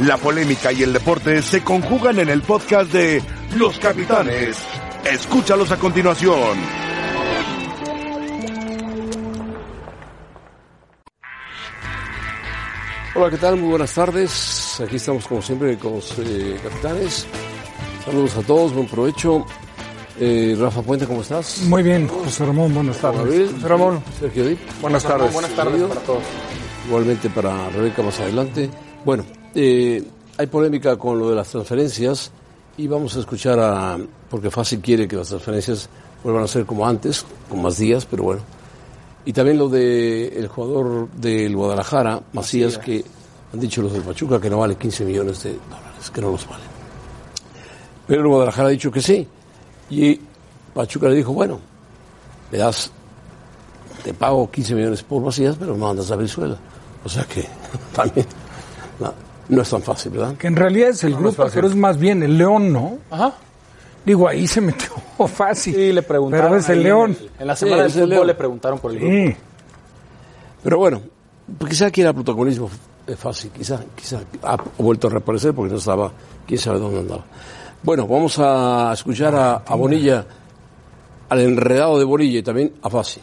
La polémica y el deporte se conjugan en el podcast de Los Capitanes. Escúchalos a continuación. Hola, ¿qué tal? Muy buenas tardes. Aquí estamos como siempre con los eh, capitanes. Saludos a todos, buen provecho. Eh, Rafa Puente, ¿cómo estás? Muy bien, José Ramón, buenas tardes. Gabriel, José Ramón, Sergio Dip. buenas tardes. Buenas tardes para todos. Igualmente para Rebeca más adelante. Bueno, eh, hay polémica con lo de las transferencias y vamos a escuchar a, porque Fácil quiere que las transferencias vuelvan a ser como antes, con más días, pero bueno. Y también lo de el jugador del Guadalajara, Macías, que han dicho los del Pachuca que no vale 15 millones de dólares, que no los vale. Pero el Guadalajara ha dicho que sí. Y Pachuca le dijo, bueno, me das, te pago 15 millones por Macías, pero no andas a Venezuela. O sea que también no, no es tan fácil, ¿verdad? Que en realidad es el grupo, pero es más bien el León, ¿no? Ajá. Digo, ahí se metió fácil. Sí, le preguntaron. Pero es el León. En, en la semana Sí, del el fútbol León. le preguntaron por el grupo. Sí. Pero bueno, pues quizá quiera protagonismo es fácil, quizá, quizá ha vuelto a reaparecer porque no estaba, quién sabe dónde andaba. Bueno, vamos a escuchar a, a Bonilla, al enredado de Bonilla y también a Fasi.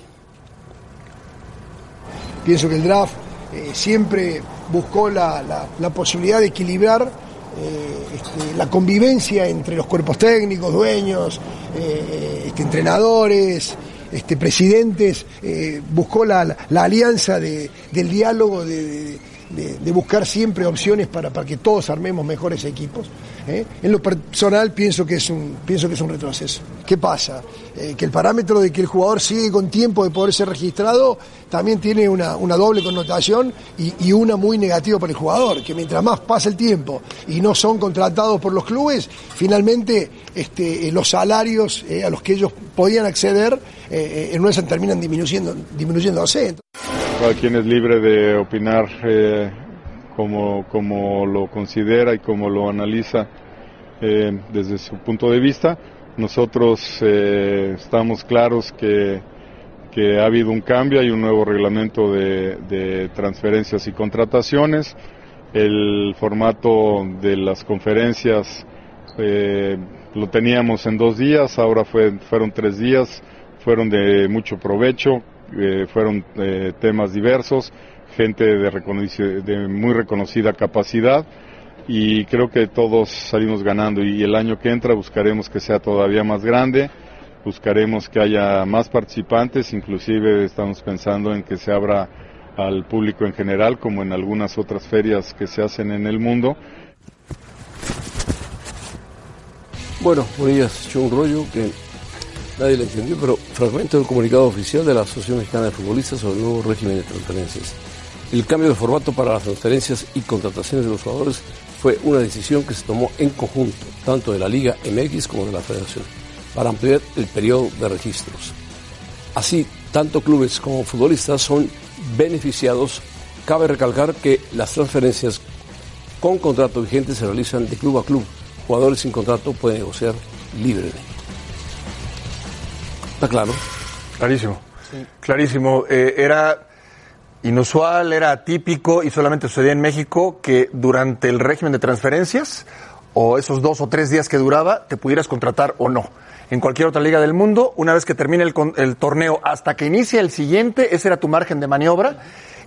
Pienso que el draft eh, siempre buscó la, la- posibilidad de equilibrar eh, este, la convivencia entre los cuerpos técnicos, dueños, eh, este, entrenadores, este, presidentes, eh, buscó la, la- alianza de- del diálogo, de, de- de- buscar siempre opciones para, para que todos armemos mejores equipos. En lo personal pienso que es un, pienso que es un retroceso. ¿Qué pasa? Eh, que el parámetro de que el jugador sigue con tiempo de poder ser registrado también tiene una, doble connotación y, una muy negativa para el jugador, que mientras más pasa el tiempo y no son contratados por los clubes, finalmente este, eh, los salarios eh, a los que ellos podían acceder en una terminan disminuyendo, disminuyéndose. Cada quien es libre de opinar como, como lo considera y como lo analiza desde su punto de vista. Nosotros eh, estamos claros que, ha habido un cambio, hay un nuevo reglamento de, transferencias y contrataciones. El formato de las conferencias eh, lo teníamos en dos días, ahora fue, fueron tres días, fueron de mucho provecho, eh, fueron eh, temas diversos, gente de, de muy reconocida capacidad y creo que todos salimos ganando y el año que entra buscaremos que sea todavía más grande, buscaremos que haya más participantes, inclusive estamos pensando en que se abra al público en general como en algunas otras ferias que se hacen en el mundo. Bueno, Bonilla se echó un rollo que nadie le entendió, pero fragmento del comunicado oficial de la Asociación Mexicana de Futbolistas sobre el nuevo régimen de transferencias. El cambio de formato para las transferencias y contrataciones de los jugadores fue una decisión que se tomó en conjunto, tanto de la Liga MX como de la Federación, para ampliar el periodo de registros. Así, tanto clubes como futbolistas son beneficiados. Cabe recalcar que las transferencias con contrato vigente se realizan de club a club. Jugadores sin contrato pueden negociar libremente. ¿Está claro? Clarísimo. Clarísimo. Eh, era inusual, era atípico y solamente sucedía en México que durante el régimen de transferencias o esos dos o tres días que duraba te pudieras contratar o no. En cualquier otra liga del mundo, una vez que termine el, el torneo hasta que inicie el siguiente, ese era tu margen de maniobra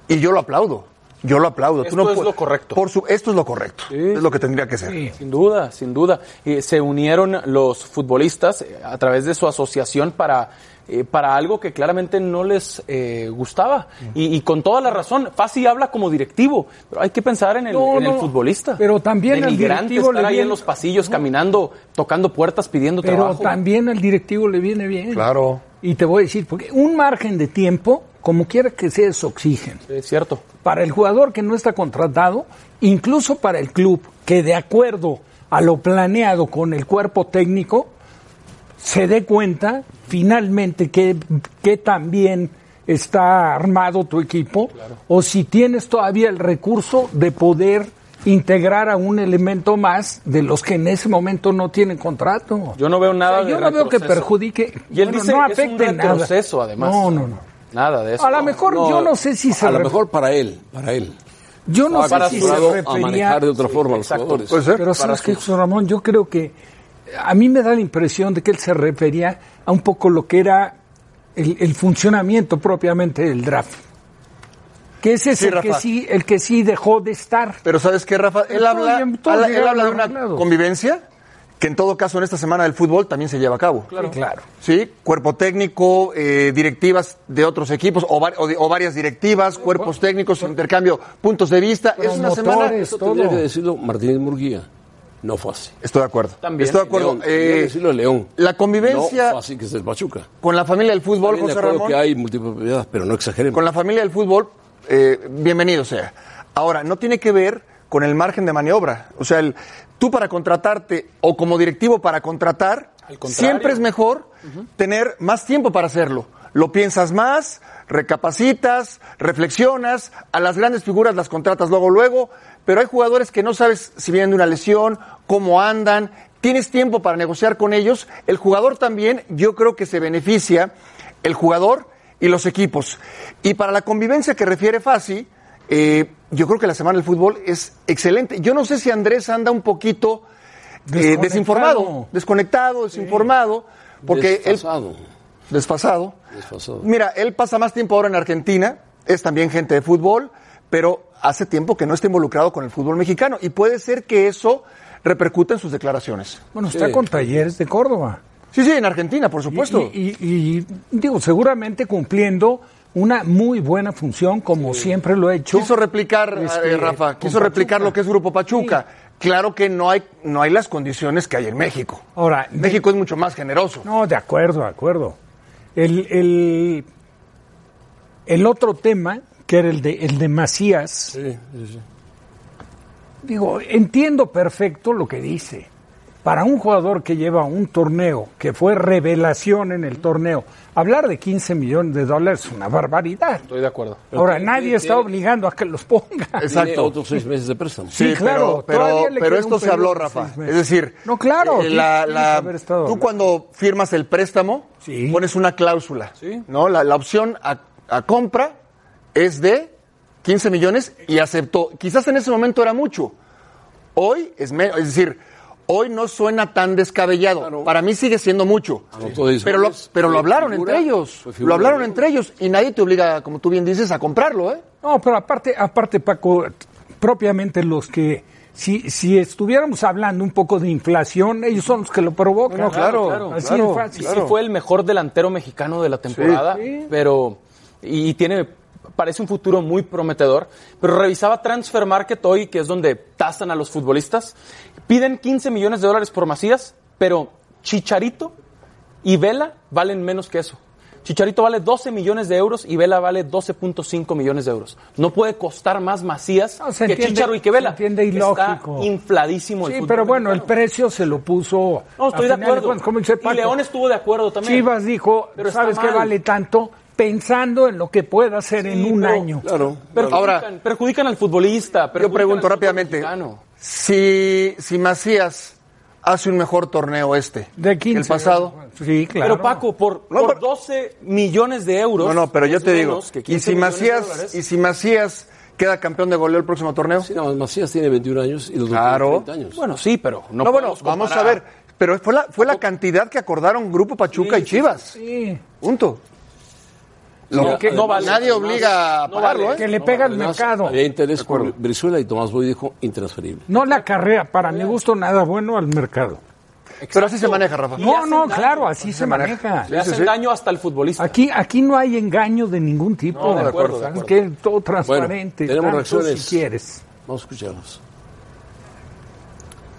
y yo lo aplaudo. Yo lo aplaudo. Esto es pu- lo correcto. Por su, esto es lo correcto. Es lo que tendría que ser. Sin duda, sin duda. Eh, se unieron los futbolistas eh, a través de su asociación para, eh, para algo que claramente no les eh, gustaba. Y, y con toda la razón, Fasi habla como directivo, pero hay que pensar en el, No, en el no, futbolista. pero también al Denigrante directivo estar le ahí viene- en los pasillos, caminando, tocando puertas, pidiendo Pero trabajo. también al directivo le viene bien. Claro. Y te voy a decir, porque un margen de tiempo, como quiera que sea, es oxígeno. Es cierto. Para el jugador que no está contratado, incluso para el club, que de acuerdo a lo planeado con el cuerpo técnico, se dé cuenta finalmente que, que también está armado tu equipo, o si tienes todavía el recurso de poder integrar a un elemento más de los que en ese momento no tienen contrato. Yo no veo nada O sea, de yo no veo que perjudique. Y él bueno, dice no que es un afecte nada. además. No, no, no. Nada de eso. A lo mejor yo no sé si se A lo mejor para él, para él. Yo no sé si se acostumbrado a refería... manejar de otra forma a los exacto. jugadores. Puede ser. Pero sabes que José Ramón, yo creo que a mí me da la impresión de que él se refería a un poco lo que era el, el funcionamiento propiamente del draft. Que ese es Sí, el, que sí, el que sí dejó de estar. Pero ¿sabes qué, Rafa? Él Todo habla, bien, todo habla- bien él habla de una arreglado. convivencia que en todo caso en esta semana del fútbol también se lleva a cabo. Claro. claro. Sí, cuerpo técnico, eh, directivas de otros equipos o, var- o di- o varias directivas, cuerpos técnicos, intercambio, puntos de vista. Es una semana. Promotores. Eso todo. tendría que decirlo Martínez Murguía. No fue así. Estoy de acuerdo. También. Estoy de acuerdo. León, Eh, decirlo León. la convivencia No fue así que es el Pachuca. con la familia del fútbol, También de José Ramón. que hay multipropiedad, pero no exageremos. Con la familia del fútbol, eh, bienvenido sea. Ahora, no tiene que ver con el margen de maniobra. O sea, el, tú para contratarte o como directivo para contratar, siempre es mejor tener más tiempo para hacerlo. Lo piensas más, recapacitas, reflexionas, a las grandes figuras las contratas luego, luego, pero hay jugadores que no sabes si vienen de una lesión, cómo andan, tienes tiempo para negociar con ellos. El jugador también, yo creo que se beneficia, el jugador y los equipos. Y para la convivencia que refiere Fasi, eh, yo creo que la semana del fútbol es excelente. Yo no sé si Andrés anda un poquito eh, Desconectado. desinformado, desconectado, desinformado, porque él Desfasado. desfasado. Mira, él pasa más tiempo ahora en Argentina, es también gente de fútbol, pero hace tiempo que no está involucrado con el fútbol mexicano y puede ser que eso repercuta en sus declaraciones. Bueno, está Sí. con Talleres de Córdoba. Sí, sí, en Argentina, por supuesto. y- y- y, digo, seguramente cumpliendo una muy buena función, como siempre lo ha hecho. Quiso replicar, eh, Rafa, quiso replicar Pachuca. lo que es Grupo Pachuca. Claro que no hay, no hay las condiciones que hay en México. Ahora, de- México es mucho más generoso. No, de acuerdo, de acuerdo. El, el, el otro tema, que era el de, el de Macías, Sí, sí, sí. digo, entiendo perfecto lo que dice. Para un jugador que lleva un torneo, que fue revelación en el torneo, hablar de 15 millones de dólares es una barbaridad. Estoy de acuerdo. Ahora, tiene- nadie tiene- está obligando a que los ponga. Tiene Exacto. otros seis meses de préstamo. Sí, claro, pero, esto se habló, Rafa. Es decir, No, claro, eh, la- la- tú cuando firmas el préstamo, Sí. pones una cláusula. Sí. ¿no? La, la opción a, a compra es de 15 millones y aceptó. Quizás en ese momento era mucho. Hoy es menos, es decir, hoy no suena tan descabellado. Claro. Para mí sigue siendo mucho. Pero lo, pero lo hablaron figura, entre ellos. Lo hablaron entre ellos y nadie te obliga, como tú bien dices, a comprarlo, ¿eh? No, pero aparte, aparte Paco, propiamente los que, si, si estuviéramos hablando un poco de inflación, ellos son los que lo provocan. No, claro, Así claro, fácil. Sí, sí fue el mejor delantero mexicano de la temporada, Sí. pero y, y tiene parece un futuro muy prometedor, pero revisaba Transfer Market hoy, que es donde tasan a los futbolistas, piden 15 millones de dólares por Macías, pero Chicharito y Vela valen menos que eso. Chicharito vale 12 millones de euros y Vela vale 12.5 millones de euros. No puede costar más Macías No, que entiende- Chicharo y que Vela. se entiende Está ilógico. infladísimo el Sí, pero bueno, el precio se lo puso. No, estoy de acuerdo. cuentas, como dice y Paco. León estuvo de acuerdo también. Chivas dijo, Pero está ¿sabes qué vale tanto? Pensando en lo que pueda hacer en un pero- año. Claro. Perjudican, Ahora- perjudican al futbolista. Yo perjudican pregunto al fútbol rápidamente, mexicano. si, si Macías hace un mejor torneo este De que 15. el pasado, Sí, claro. Pero Paco, por, No, por pero- 12 millones de euros. No, no, pero yo te digo, y 15 si Macías, y si Macías queda campeón de goleo el próximo torneo, Sí, más, Macías tiene 21 años y los Claro. 30 años. Bueno, sí, pero no, no, bueno, podemos vamos a ver, pero fue la fue la cantidad que acordaron Grupo Pachuca Sí, y sí, Chivas, Sí. punto. No, Lo que- no vale. nadie obliga a No pagarlo, vale. ¿eh? Que le pega al Además, mercado. Había interés por Brizuela y Tomás Boy dijo intransferible. No la carrera, para mi gusto, nada bueno al mercado. Pero así se maneja, Rafa. No, no, daño. claro, así se maneja. Le hacen daño hasta al futbolista. Aquí, aquí no hay engaño de ningún tipo. No, de acuerdo, de ¿Sabes acuerdo. Todo transparente. tenemos tanto reacciones. Si quieres. Vamos a escucharlos.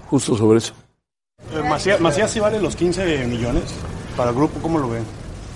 Justo sobre eso. Eh, Macías, Macías sí vale los 15 millones para el grupo, ¿cómo lo ven?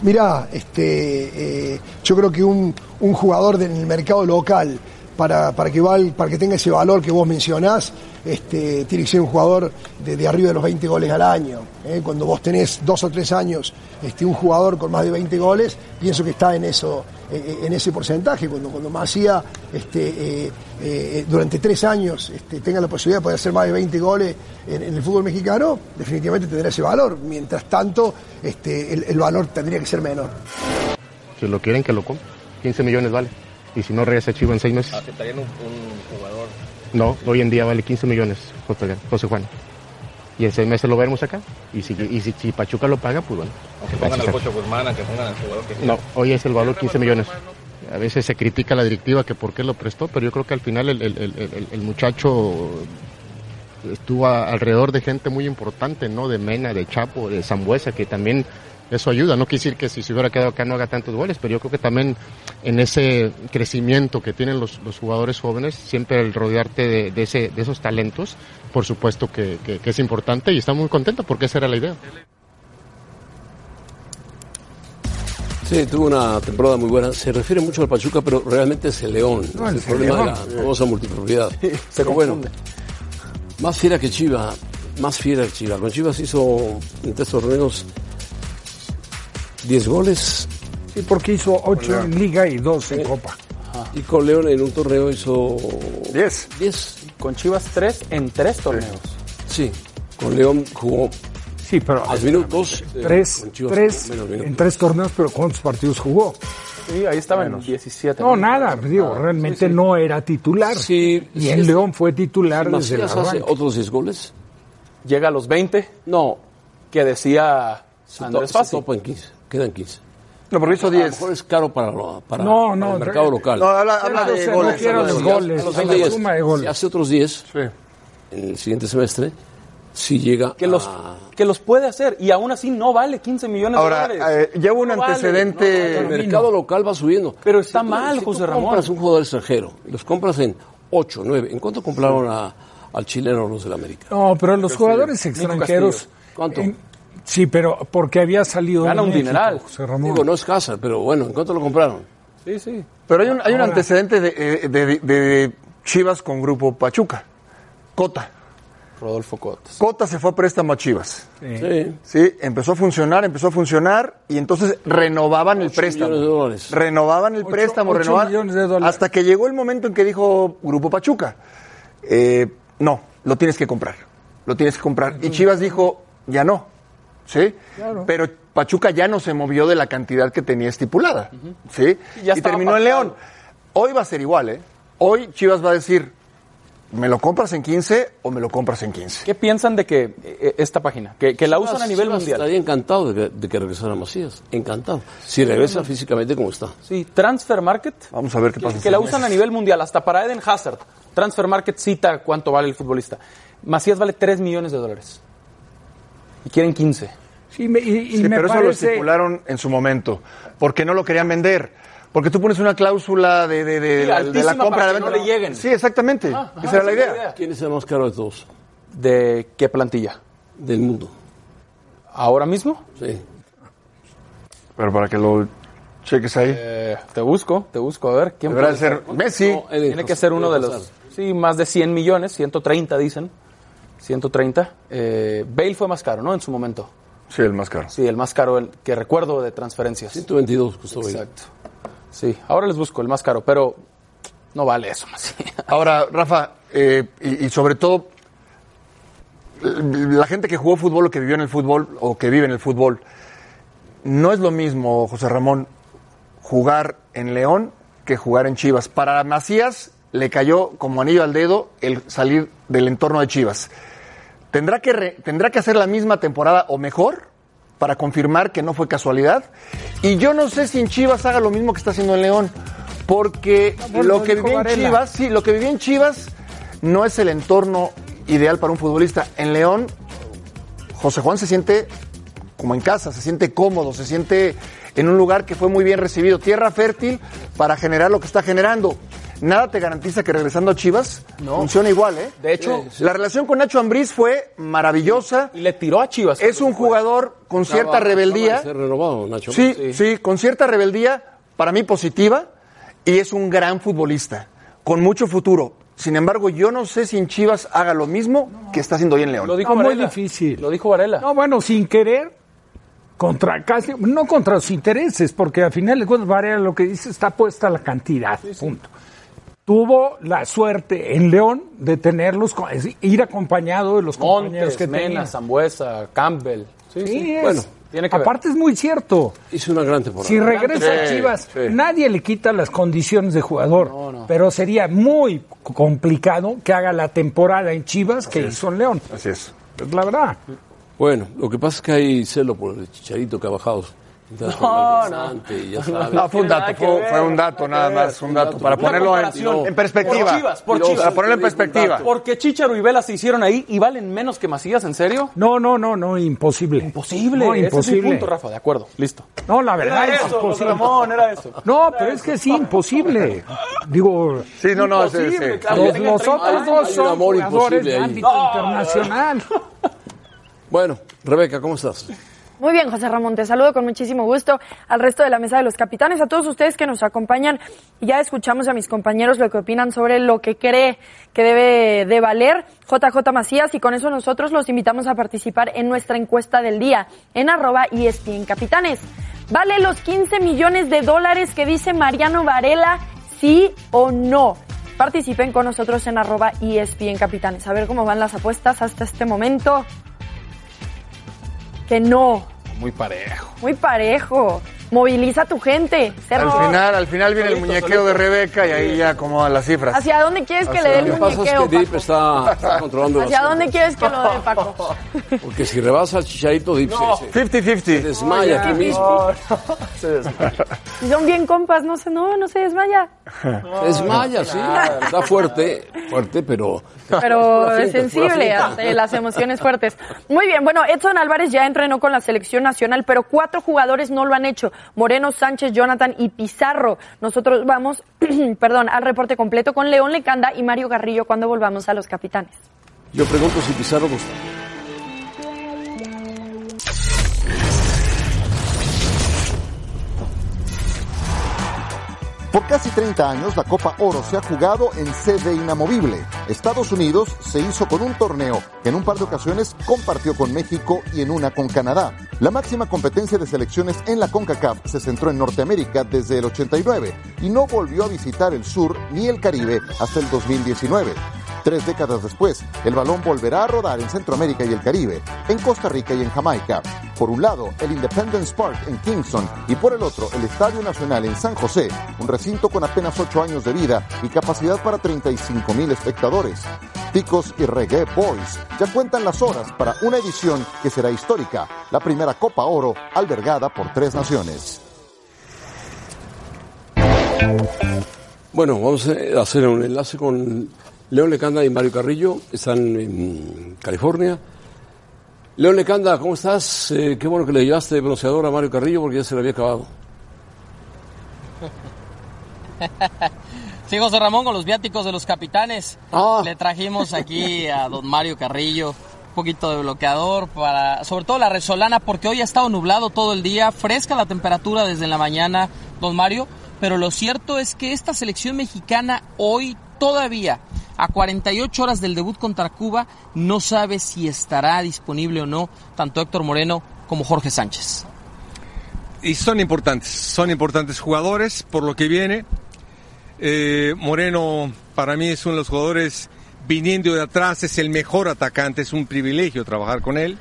Mirá, este, eh, yo creo que un, un jugador del mercado local, para, para, que val- para que tenga ese valor que vos mencionás, este, tiene que ser un jugador de, arriba de los 20 goles al año. ¿eh? Cuando vos tenés dos o tres años este, un jugador con más de 20 goles, pienso que está en eso eh, en ese porcentaje. Cuando, cuando Macía este, eh, eh, durante tres años este, tenga la posibilidad de poder hacer más de 20 goles en, el fútbol mexicano, definitivamente tendrá ese valor. Mientras tanto, este, el, valor tendría que ser menor. Si lo quieren, que lo compren. 15 millones vale. Y si no regresa a Chivas en seis meses. ¿Aceptarían un, un jugador? No, hoy en día vale 15 millones José, Juan. Y en seis meses lo veremos acá. Y si, y si, si Pachuca lo paga, pues bueno. Aunque pongan al Pocho Guzmán, aunque pongan al jugador que No, hoy es el valor 15 millones. A veces se critica a la directiva que por qué lo prestó, pero yo creo que al final el, el- el- el- el muchacho estuvo a- alrededor de gente muy importante, ¿no? De Mena, de Chapo, de Zambuesa, que también eso ayuda. No quiere decir que si se hubiera quedado acá no haga tantos goles, pero yo creo que también en ese crecimiento que tienen los, los jugadores jóvenes, siempre el rodearte de, de ese, de esos talentos, por supuesto que, que- que es importante y estamos muy contentos porque esa era la idea. Sí, tuvo una temporada muy buena. Se refiere mucho al Pachuca, pero realmente es el León. No, es el el problema León. de la famosa multipropiedad. Se Pero bueno, más fiera que Chiva, más fiera que Chiva. Con Chivas hizo en tres torneos 10 goles Sí, porque hizo ocho en Liga y dos en Copa. y con León en un torneo hizo 10. 10. Con Chivas 3 en 3 torneos. Sí, con León jugó Sí, pero más minutos. eh, tres, Chivas tres minutos. en tres torneos, pero ¿cuántos partidos jugó? Sí, ahí estaba en 17. No, nada, digo, realmente no era titular. Sí, y sí, en León fue titular desde el hace otros 10 goles, Llega a los 20, no, que decía Andrés topa en 15, quedan 15. No, porque hizo A lo 10. mejor es caro para, lo- para, No, para no, el mercado re- local. No, habla, habla de se goles. de los goles. goles, los la 10, suma de goles. Si hace otros 10 Sí. en el siguiente semestre, si llega Que los, a... que los puede hacer y aún así no vale 15 millones Ahora, de dólares. eh, hubo un No vale, antecedente. El mercado local va subiendo. Pero está Si tú- mal, si José Ramón. compras un jugador extranjero, los compras en 8, 9. ¿En cuánto compraron a- al chileno los del América? No, pero los jugadores extranjeros. Castillo. ¿Cuánto? en- sí, pero porque había salido. Gana un México, dineral. José Ramón. Digo, no es Hazard, pero bueno, ¿en cuánto lo compraron? Sí, sí. Pero hay un, hay un Ahora- antecedente de, eh, de- de- de Chivas con Grupo Pachuca. Cota. Rodolfo Cotas. Cota se fue a préstamo a Chivas. Sí. Sí, empezó a funcionar, empezó a funcionar y entonces renovaban el préstamo. millones de dólares. Renovaban el Ocho- préstamo, renovaban. millones de dólares. Hasta que llegó el momento en que dijo Grupo Pachuca, eh, no, lo tienes que comprar. Lo tienes que comprar. Y Chivas dijo, ya no. ¿Sí? Claro. Pero Pachuca ya no se movió de la cantidad que tenía estipulada. ¿Sí? Y ya y estaba terminó en. León. Hoy va a ser igual, ¿eh? Hoy Chivas va a decir, ¿me lo compras en 15 o me lo compras en 15? ¿Qué piensan de que eh, esta página, que, que la usan a nivel Chivas mundial? Estaría encantado de que, de que regresara Macías. Encantado. Si regresa físicamente como está. Sí, Transfer Market. Vamos a ver qué que, pasa. que la usan a nivel mundial, hasta para Eden Hazard. Transfer Market cita cuánto vale el futbolista. Macías vale 3 millones de dólares. Y quieren 15. Sí, me- y, y Sí, me pero eso lo parece. estipularon en su momento, porque no lo querían vender. Porque tú pones una cláusula de, de, de, Sí, la, de la compra para de que la venta. no le lleguen. Sí, exactamente. Ah, ajá, esa era la esa es idea. ¿Quién es el más caro de todos? ¿De qué plantilla? Del mundo. ¿Ahora mismo? Sí. Pero para que lo cheques ahí. Eh, te busco, te busco. A ver, ¿quién Deberá puede de ser Messi. No, Tiene que ser uno de los... Sí, más de 100 millones, 130 dicen. 130. Eh, Bale fue más caro, ¿no? En su momento. Sí, el más caro. Sí, el más caro el que recuerdo de transferencias. 122 costó Bale. Exacto. Sí, ahora les busco el más caro, pero no vale eso más. Ahora, Rafa, eh, y, y sobre todo, la gente que jugó fútbol o que vivió en el fútbol o que vive en el fútbol, no es lo mismo, José Ramón, jugar en León que jugar en Chivas. Para Macías le cayó como anillo al dedo el salir del entorno de Chivas. ¿Tendrá que, re- tendrá que hacer la misma temporada o mejor para confirmar que no fue casualidad? Y yo no sé si en Chivas haga lo mismo que está haciendo en León, porque lo que vivió en. Chivas, sí, lo que vivió en Chivas no es el entorno ideal para un futbolista. En León, José Juan se siente como en casa, se siente cómodo, se siente en un lugar que fue muy bien recibido, tierra fértil para generar lo que está generando. Nada te garantiza que regresando a Chivas funcione igual, ¿eh? De hecho, La relación con Nacho Ambriz fue maravillosa. y le tiró a Chivas. Es un jugador con cierta rebeldía. renovado, Nacho. Sí, sí, con cierta rebeldía, para mí positiva, y es un gran futbolista, con mucho futuro. Sin embargo, yo no sé si en Chivas haga lo mismo que está haciendo hoy en León. Lo dijo No, muy Varela. difícil. Lo dijo Varela. No, bueno, sin querer, contra casi, no contra los intereses, porque al final de cuentas, Varela lo que dice está puesta la cantidad, punto. Tuvo la suerte en León de tenerlos, ir acompañado de los compañeros Montes, que Mena, tenía. Zambuesa, Campbell. Sí, Sí, sí. es- Bueno, Tiene que ver. Aparte es muy cierto. Hizo una gran temporada. Si regresa a Chivas, sí. nadie le quita las condiciones de jugador. Pero sería muy complicado que haga la temporada en Chivas que hizo en León. Así es. Es la verdad. Bueno, lo que pasa es que hay celo por el chicharito que ha bajado. No, no. ya sabes. No, fue un dato, fue, un dato nada ver. más, un dato, para ponerlo en, perspectiva. Por Chivas, por Para Chivas. ponerlo en perspectiva. Porque Chicharo y Vela se hicieron ahí y valen menos que Macías, ¿en serio? No, no, no, no, imposible. Imposible. No, Ese es mi imposible. punto, Rafa, de acuerdo. Listo. No, la verdad Era es eso, imposible. Ramón, era eso. No, pero es que sí, imposible. Digo, Sí, no, no, sí, Imposible, sí. claro. los, tenga los 30 otros años, dos son jugadores de ámbito internacional. Bueno, Rebeca, ¿cómo estás? Muy bien, José Ramón, te saludo con muchísimo gusto al resto de la mesa de los capitanes, a todos ustedes que nos acompañan. Y ya escuchamos a mis compañeros lo que opinan sobre lo que cree que debe de valer JJ Macías y con eso nosotros los invitamos a participar en nuestra encuesta del día en arroba E ESPN Capitanes. ¿Vale los 15 millones de dólares que dice Mariano Varela, sí o no? Participen con nosotros en arroba ESPN Capitanes. A ver cómo van las apuestas hasta este momento. Que no. Muy parejo. Muy parejo. Moviliza a tu gente. Al Cerro. final, al final viene el muñequeo de Rebeca y ahí ya acomodan las cifras. ¿Hacia dónde quieres que le dé Lo el que pasa es muñequeo, que Dip Paco? está, está controlando ¿Hacia dónde cifras. quieres que lo dé, Paco? Porque si rebasa al chicharito, Dip se- se, 50-50. desmaya aquí mismo. Si son bien compas, no sé, no, no se desmaya. Se desmaya, sí. Está fuerte, fuerte, pero... Pero es finta, sensible ante las emociones fuertes. Muy bien, bueno, Edson Álvarez ya entrenó con la selección nacional, pero cuatro jugadores no lo han hecho. Moreno, Sánchez, Jonathan y Pizarro. Nosotros vamos, perdón, al reporte completo con León Lecanda y Mario Garrillo cuando volvamos a los capitanes. Yo pregunto si Pizarro... Por casi 30 años, la Copa Oro se ha jugado en sede inamovible. Estados Unidos se hizo con un torneo que en un par de ocasiones compartió con México y en una con Canadá. La máxima competencia de selecciones en la CONCACAF se centró en Norteamérica desde el 89 y no volvió a visitar el sur ni el Caribe hasta el 2019. Tres décadas después, el balón volverá a rodar en Centroamérica y el Caribe, en Costa Rica y en Jamaica. Por un lado, el Independence Park en Kingston y por el otro, el Estadio Nacional en San José, un recinto con apenas 8 años de vida y capacidad para 35 mil espectadores. Ticos y Reggae Boys ya cuentan las horas para una edición que será histórica, la primera Copa Oro albergada por tres naciones. Bueno, vamos a hacer un enlace con León Lecanda y Mario Carrillo. Están en California. León Lecanda, ¿cómo estás? Eh, qué bueno que le llevaste bronceador a Mario Carrillo porque ya se le había acabado. Sí, José Ramón, con los viáticos de los capitanes. Ah. Le trajimos aquí a don Mario Carrillo un poquito de bloqueador para, sobre todo la resolana, porque hoy ha estado nublado todo el día, fresca la temperatura desde la mañana, don Mario. Pero lo cierto es que esta selección mexicana hoy todavía, a 48 horas del debut contra Cuba, no sabe si estará disponible o no tanto Héctor Moreno como Jorge Sánchez. y son importantes, son importantes jugadores por lo que viene. Eh, Moreno para mí es uno de los jugadores viniendo de atrás, es el mejor atacante, es un privilegio trabajar con él.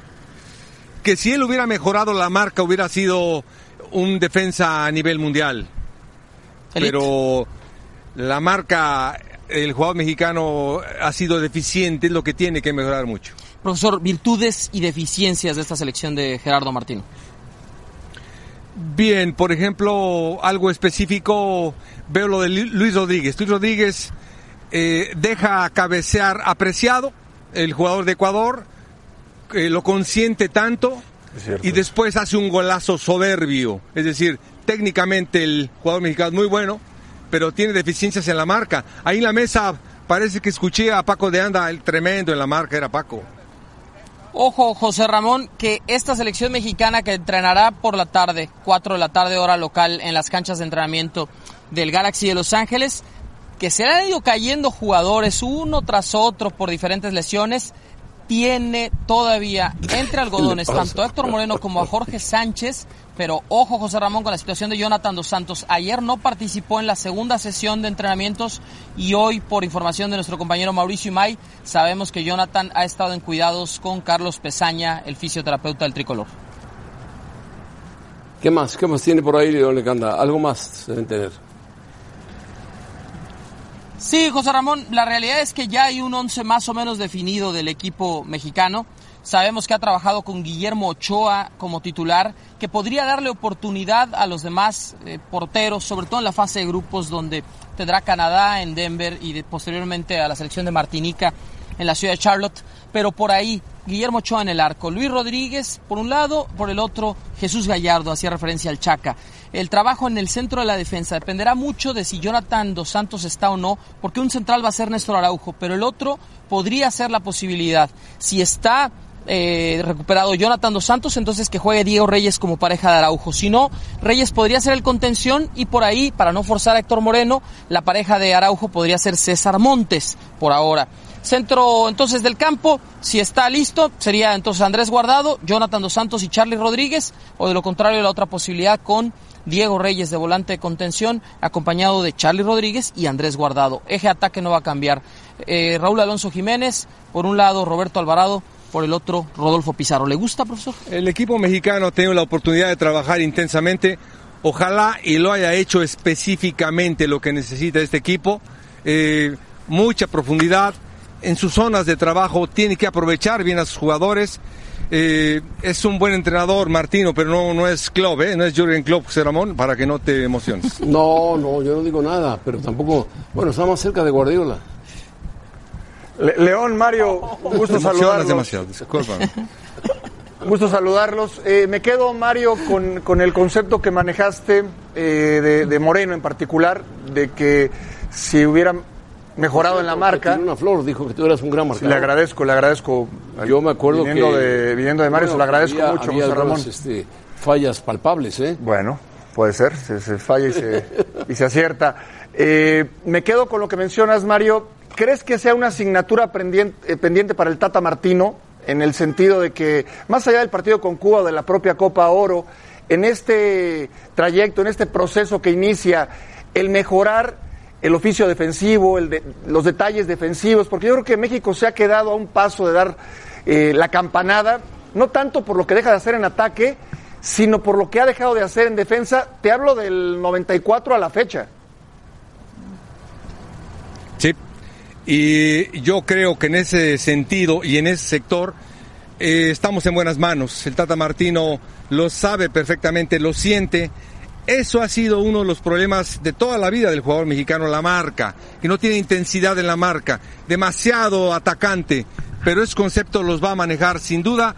Que si él hubiera mejorado la marca hubiera sido un defensa a nivel mundial. Pero la marca, el jugador mexicano ha sido deficiente, es lo que tiene que mejorar mucho. Profesor, virtudes y deficiencias de esta selección de Gerardo Martino. Bien, por ejemplo, algo específico, veo lo de Lu- Luis Rodríguez. Luis Rodríguez eh, deja cabecear apreciado, el jugador de Ecuador, eh, lo consiente tanto y después hace un golazo soberbio. Es decir, técnicamente el jugador mexicano es muy bueno, pero tiene deficiencias en la marca. Ahí en la mesa parece que escuché a Paco de Anda, el tremendo en la marca era Paco. Ojo, José Ramón, que esta selección mexicana que entrenará por la tarde, 4 de la tarde hora local, en las canchas de entrenamiento del Galaxy de Los Ángeles, que se han ido cayendo jugadores uno tras otro por diferentes lesiones, tiene todavía entre algodones tanto a Héctor Moreno como a Jorge Sánchez, pero ojo José Ramón con la situación de Jonathan Dos Santos. Ayer no participó en la segunda sesión de entrenamientos y hoy, por información de nuestro compañero Mauricio Imay, sabemos que Jonathan ha estado en cuidados con Carlos Pesaña, el fisioterapeuta del tricolor. ¿Qué más? ¿Qué más tiene por ahí León Lecanda? Algo más se deben tener. Sí, José Ramón, la realidad es que ya hay un once más o menos definido del equipo mexicano. Sabemos que ha trabajado con Guillermo Ochoa como titular, que podría darle oportunidad a los demás eh, porteros, sobre todo en la fase de grupos donde tendrá Canadá en Denver y posteriormente a la selección de Martinica en la ciudad de Charlotte. Pero por ahí, Guillermo Ochoa en el arco, Luis Rodríguez por un lado, por el otro Jesús Gallardo, hacía referencia al Chaca. El trabajo en el centro de la defensa dependerá mucho de si Jonathan Dos Santos está o no, porque un central va a ser Néstor Araujo, pero el otro podría ser la posibilidad. Si está eh, recuperado Jonathan Dos Santos, entonces que juegue Diego Reyes como pareja de Araujo. Si no, Reyes podría ser el contención y por ahí, para no forzar a Héctor Moreno, la pareja de Araujo podría ser César Montes por ahora. Centro entonces del campo, si está listo, sería entonces Andrés Guardado, Jonathan Dos Santos y Charlie Rodríguez, o de lo contrario la otra posibilidad con Diego Reyes de volante de contención, acompañado de Charlie Rodríguez y Andrés Guardado. Eje ataque no va a cambiar. Eh, Raúl Alonso Jiménez, por un lado Roberto Alvarado, por el otro Rodolfo Pizarro. ¿Le gusta, profesor? El equipo mexicano ha tenido la oportunidad de trabajar intensamente. Ojalá y lo haya hecho específicamente lo que necesita este equipo. Eh, mucha profundidad. En sus zonas de trabajo tiene que aprovechar bien a sus jugadores. Eh, es un buen entrenador, Martino, pero no, no es Klopp, ¿eh? no es Jürgen Klopp, José Ramón, para que no te emociones. No, no, yo no digo nada, pero tampoco. Bueno, está más cerca de Guardiola. Le- León, Mario, un gusto saludarlos. demasiado, discúlpame. Un gusto saludarlos. Eh, me quedo, Mario, con, con el concepto que manejaste eh, de, de Moreno en particular, de que si hubiera mejorado en la marca. Una flor dijo que tú eras un gran marcador. Le agradezco, le agradezco. Yo me acuerdo viniendo que. De, viniendo de Mario, se lo agradezco había- mucho, había José Ramón. algunas, este, fallas palpables, ¿eh? Bueno, puede ser, se, se falla y se, y se acierta. Eh, me quedo con lo que mencionas, Mario. ¿Crees que sea una asignatura pendiente, eh, pendiente para el Tata Martino? En el sentido de que, más allá del partido con Cuba o de la propia Copa Oro, en este trayecto, en este proceso que inicia, el mejorar el oficio defensivo, el de- los detalles defensivos, porque yo creo que México se ha quedado a un paso de dar eh, la campanada, no tanto por lo que deja de hacer en ataque, sino por lo que ha dejado de hacer en defensa. Te hablo del 94 a la fecha. Sí. Y yo creo que en ese sentido y en ese sector eh, estamos en buenas manos. El Tata Martino lo sabe perfectamente, lo siente. Eso ha sido uno de los problemas de toda la vida del jugador mexicano, la marca, que no tiene intensidad en la marca, demasiado atacante, pero esos conceptos los va a manejar sin duda.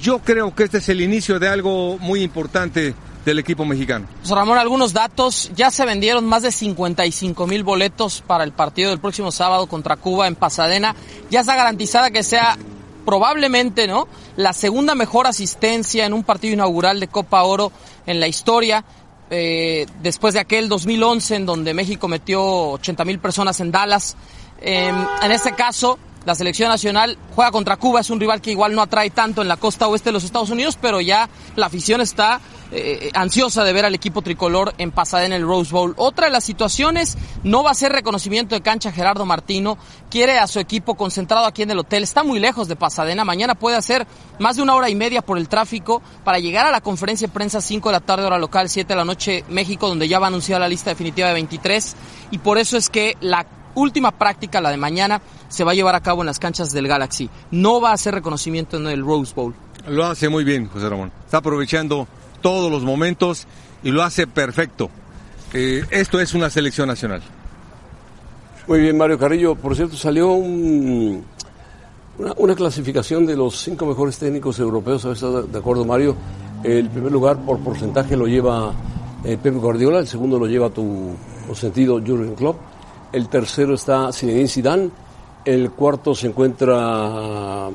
Yo creo que este es el inicio de algo muy importante del equipo mexicano. Ramón, algunos datos. Ya se vendieron más de 55 mil boletos para el partido del próximo sábado contra Cuba en Pasadena. Ya está garantizada que sea probablemente, ¿no? La segunda mejor asistencia en un partido inaugural de Copa Oro en la historia. Eh, después de aquel 2011 en donde México metió 80 mil personas en Dallas. Eh, en este caso, la selección nacional juega contra Cuba, es un rival que igual no atrae tanto en la costa oeste de los Estados Unidos, pero ya la afición está eh, ansiosa de ver al equipo tricolor en Pasadena en el Rose Bowl. Otra de las situaciones no va a ser reconocimiento de cancha Gerardo Martino, quiere a su equipo concentrado aquí en el hotel, está muy lejos de Pasadena, mañana puede hacer más de una hora y media por el tráfico para llegar a la conferencia de prensa 5 de la tarde hora local, 7 de la noche México, donde ya va a anunciar la lista definitiva de 23 y por eso es que la última práctica, la de mañana, se va a llevar a cabo en las canchas del Galaxy. No va a ser reconocimiento en el Rose Bowl. Lo hace muy bien, José Ramón. Está aprovechando todos los momentos y lo hace perfecto. Eh, esto es una selección nacional. Muy bien, Mario Carrillo. Por cierto, salió un- una, clasificación de los cinco mejores técnicos europeos. A ver si está de acuerdo, Mario. El primer lugar por porcentaje lo lleva eh, Pep Guardiola, el segundo lo lleva tu sentido Jurgen Klopp, el tercero está Zinedine Zidane, el cuarto se encuentra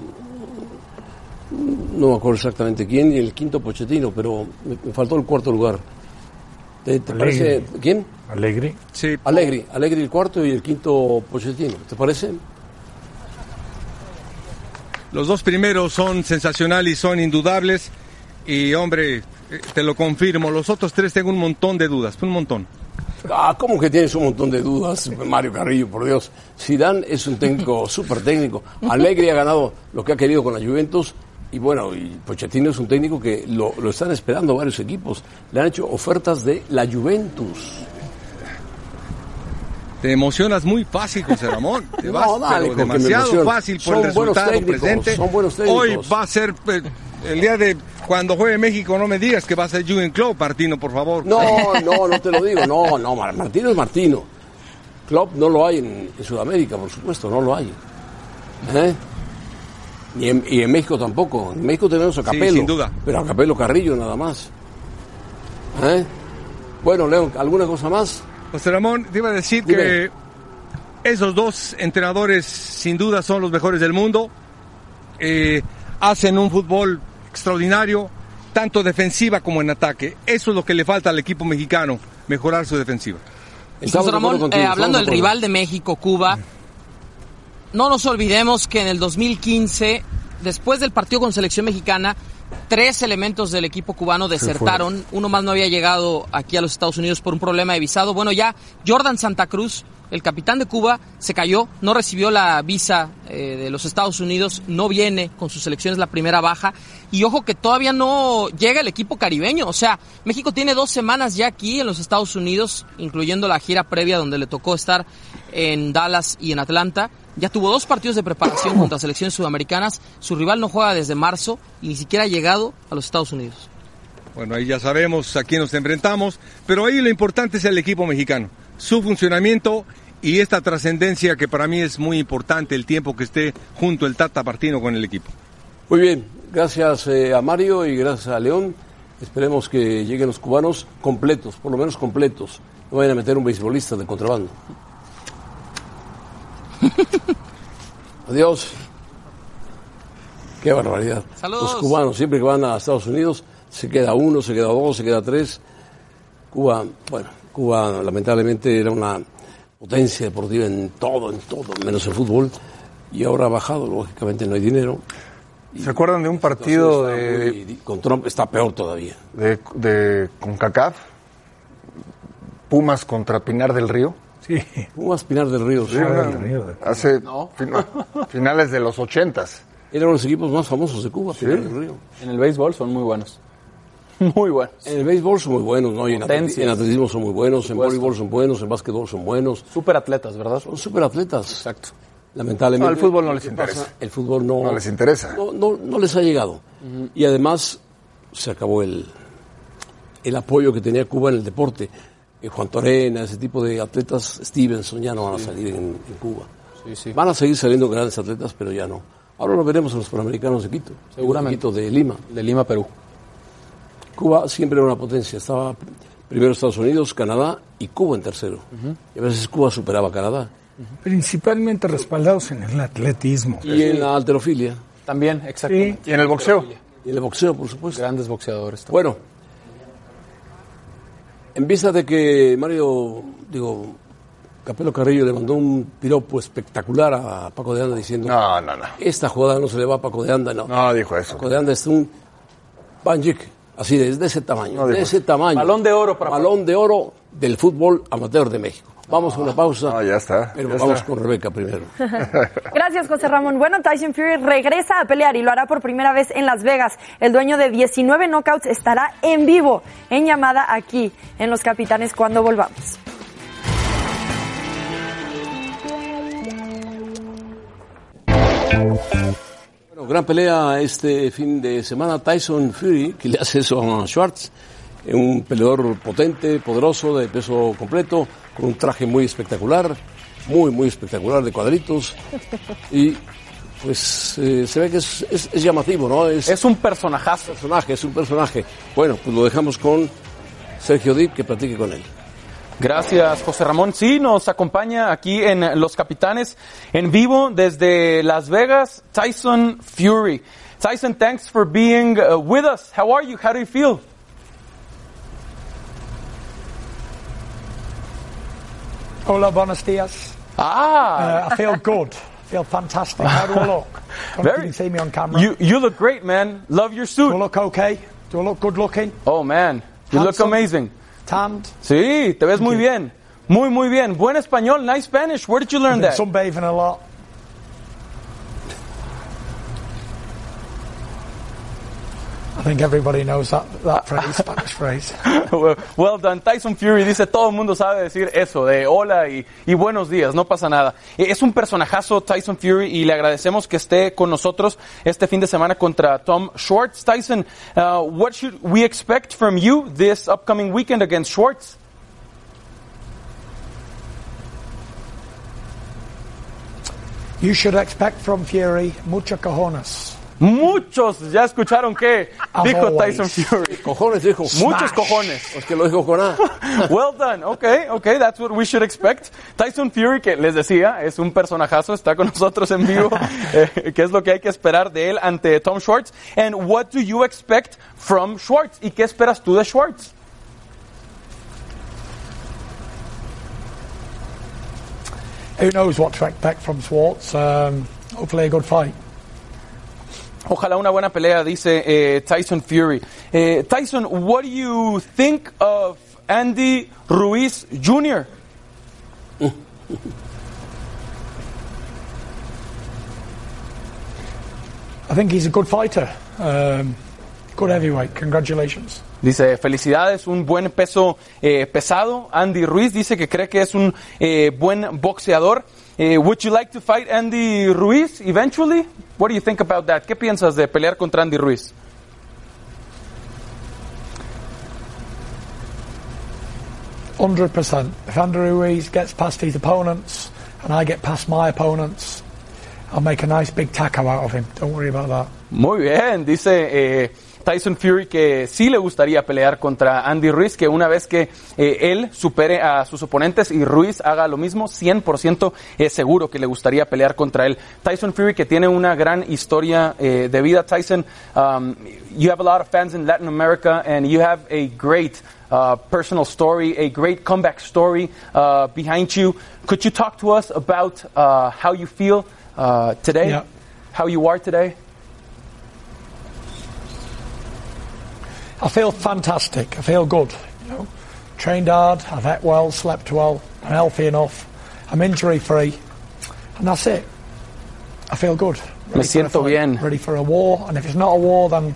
no me acuerdo exactamente quién y el quinto Pochettino, pero me, me faltó el cuarto lugar. ¿Te, parece quién? Alegre. Sí. Alegri, Alegri el cuarto y el quinto Pochettino. ¿Te parece? Los dos primeros son sensacionales y son indudables. Y hombre, eh, te lo confirmo, los otros tres tengo un montón de dudas, un montón. Ah, ¿cómo que tienes un montón de dudas, Mario Carrillo, por Dios? Zidane es un técnico súper técnico. Alegri ha ganado lo que ha querido con la Juventus. Y bueno, y Pochettino es un técnico que lo, lo están esperando varios equipos. Le han hecho ofertas de la Juventus. Te emocionas muy fácil, José Ramón. Te No, vas dale, pero que me demasiado fácil por Son el resultado técnicos, presente. son buenos técnicos. Hoy va a ser eh, el día de cuando juegue México. No me digas que va a ser Jürgen Klopp, Martino, por favor. No, no, no te lo digo. No, no, Mar- Martino es Martino. Klopp no lo hay en, en Sudamérica, por supuesto, no lo hay. ¿Eh? Y, en, y en México tampoco. En México tenemos a Sí, Capelo. sin duda. Pero a Capelo Carrillo nada más. ¿Eh? Bueno, León, ¿alguna cosa más? José Ramón, te iba a decir Dime. que esos dos entrenadores sin duda son los mejores del mundo. Eh, hacen un fútbol extraordinario, tanto defensiva como en ataque. Eso es lo que le falta al equipo mexicano, mejorar su defensiva. José Ramón, eh, hablando del rival de México, Cuba, no nos olvidemos que en el 2015, después del partido con selección mexicana, tres elementos del equipo cubano desertaron. Uno más no había llegado aquí a los Estados Unidos por un problema de visado. Bueno, ya Jordan Santa Cruz, el capitán de Cuba, se cayó, no recibió la visa eh, de los Estados Unidos, no viene con sus selecciones la primera baja. Y ojo que todavía no llega el equipo caribeño. O sea, México tiene dos semanas ya aquí en los Estados Unidos, incluyendo la gira previa donde le tocó estar en Dallas y en Atlanta. Ya tuvo dos partidos de preparación contra selecciones sudamericanas. Su rival no juega desde marzo y ni siquiera ha llegado a los Estados Unidos. Bueno, ahí ya sabemos a quién nos enfrentamos, pero ahí lo importante es el equipo mexicano, su funcionamiento y esta trascendencia que para mí es muy importante, el tiempo que esté junto el Tata Martino con el equipo. Muy bien, gracias eh, a Mario y gracias a León. Esperemos que lleguen los cubanos completos, por lo menos completos. No vayan a meter un beisbolista de contrabando. Adiós. Qué barbaridad. Saludos. Los cubanos, siempre que van a Estados Unidos, se queda uno, se queda dos, se queda tres. Cuba, bueno, Cuba lamentablemente era una potencia deportiva en todo, en todo, menos en fútbol. Y ahora ha bajado, lógicamente no hay dinero. ¿Se acuerdan de un partido de, muy- con Trump está peor todavía. de, de CONCACAF? Pumas contra Pinar del Río. Sí. Pumas Pinar del Río. Sí, una- hace fin- finales de los ochentas. Eran los equipos más famosos de Cuba, Pinar del Río. En el béisbol son muy buenos. Muy buenos. En el béisbol son muy buenos, ¿no? Y en, atleti- Potencias. en atletismo son muy buenos, en voleibol son buenos, en básquetbol son buenos. Super atletas, ¿verdad? Son super atletas. Exacto. Lamentablemente. No, el fútbol no les ¿qué interesa. pasa? El fútbol no, No les interesa. No, no, no les ha llegado. Y además se acabó el, el apoyo que tenía Cuba en el deporte. Eh, Juan Torena, ese tipo de atletas, Stevenson, ya no van a salir en, en Cuba. Sí, sí. Van a seguir saliendo grandes atletas, pero ya no. Ahora lo veremos en los Panamericanos de Quito. Seguramente. Quito de Lima. De Lima, Perú. Cuba siempre era una potencia. Estaba primero Estados Unidos, Canadá y Cuba en tercero. Y a veces Cuba superaba a Canadá. Principalmente respaldados en el atletismo. Y en la alterofilia. También, exactamente. ¿Y en el boxeo? Y en el boxeo, por supuesto. Grandes boxeadores. también. Bueno, en vista de que Mario, digo, Capelo Carrillo le mandó un piropo espectacular a Paco de Anda diciendo, No, no, no. esta jugada no se le va a Paco de Anda, no. No dijo eso. Paco de Anda es un Banjic, así de, de ese tamaño, No de ese tamaño. Balón de oro para Balón de oro del fútbol amateur de México. Vamos a una pausa, No, ya está. pero ya vamos está. con Rebeca primero. Gracias, José Ramón. Bueno, Tyson Fury regresa a pelear y lo hará por primera vez en Las Vegas. El dueño de 19 knockouts estará en vivo en llamada aquí en Los Capitanes cuando volvamos. Bueno, gran pelea este fin de semana. Tyson Fury, que le hace eso a Schwartz. Un peleador potente, poderoso, de peso completo, con un traje muy espectacular, muy, muy espectacular, de cuadritos. Y pues eh, se ve que es, es- es llamativo, ¿no? Es, Es un personajazo. personaje, es un personaje. Bueno, pues lo dejamos con Sergio Dip, que platique con él. Gracias, José Ramón. Sí, nos acompaña aquí en Los Capitanes en vivo desde Las Vegas, Tyson Fury. Tyson, thanks for being uh, with us. How are you? How do you feel? Hola, buenos días. Ah, Uh, I feel good. feel fantastic. How do I look? Don't if you see me on camera. you you look great, man. Love your suit. do I look okay? Do I look good looking? Oh man, you look amazing. Tanned? Sí, te ves muy bien. Muy, muy bien. Buen español, nice Spanish. Where did you learn that? sunbathing a lot. Think everybody knows that, that phrase, Spanish phrase. well, well done. Tyson Fury dice, todo el mundo sabe decir eso, de hola y, y buenos días, no pasa nada. Eh, Es un personajazo Tyson Fury y le agradecemos que esté con nosotros este fin de semana contra Tom Schwartz. Tyson, uh, what should we expect from you this upcoming weekend against Schwartz? You should expect from Fury mucha cojones. Muchos ya escucharon que dijo. Tyson Fury. Cojones dijo. Muchos Smash. cojones. Es que lo dijo con A. well done. Okay, okay, that's what we should expect. Tyson Fury, que les decía, es un personajazo, está con nosotros en vivo, eh, que es lo que hay que esperar de él ante Tom Schwartz. And what do you expect from Schwartz? ¿Y qué esperas tú de Schwartz? Who knows what to expect from Swartz? Um, hopefully a good fight. Ojalá una buena pelea, dice eh, Tyson Fury. Eh, Tyson, what do you think of Andy Ruiz Jr.? I think he's a good fighter. Um, good heavyweight. Congratulations. Dice, felicidades, un buen peso eh, pesado. Andy Ruiz dice que cree que es un eh, buen boxeador. Eh, would you like to fight Andy Ruiz eventually? What do you think about that? ¿Qué piensas de pelear contra Andy Ruiz? Hundred percent. If Andrew Ruiz gets past his opponents and I get past my opponents, I'll make a nice big taco out of him. Don't worry about that. Muy bien, dice eh, Tyson Fury que sí le gustaría pelear contra Andy Ruiz, que una vez que eh, él supere a sus oponentes y Ruiz haga lo mismo, 100% es seguro que le gustaría pelear contra él. Tyson Fury que tiene una gran historia eh, de vida. Tyson, um, you have a lot of fans in Latin America and you have a great uh, personal story, a great comeback story uh, behind you. Could you talk to us about uh, how you feel uh, today? Yeah. How you are today? I feel fantastic. I feel good. You know, trained hard. I've ate well, slept well. I'm healthy enough. I'm injury free, and that's it. I feel good. Ready for a siento fight, bien. Ready for a war, and if it's not a war, then